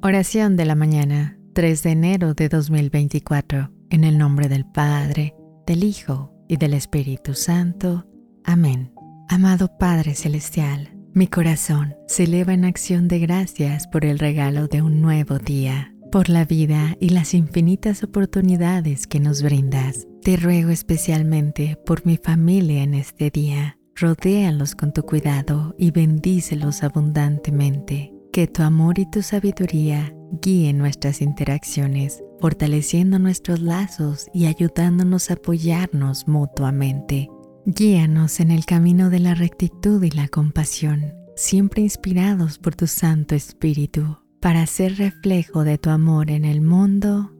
Oración de la mañana, 3 de enero de 2024, en el nombre del Padre, del Hijo y del Espíritu Santo. Amén. Amado Padre Celestial, mi corazón se eleva en acción de gracias por el regalo de un nuevo día, por la vida y las infinitas oportunidades que nos brindas. Te ruego especialmente por mi familia en este día. Rodéalos con tu cuidado y bendícelos abundantemente que tu amor y tu sabiduría guíen nuestras interacciones, fortaleciendo nuestros lazos y ayudándonos a apoyarnos mutuamente. Guíanos en el camino de la rectitud y la compasión, siempre inspirados por tu Santo Espíritu, para ser reflejo de tu amor en el mundo.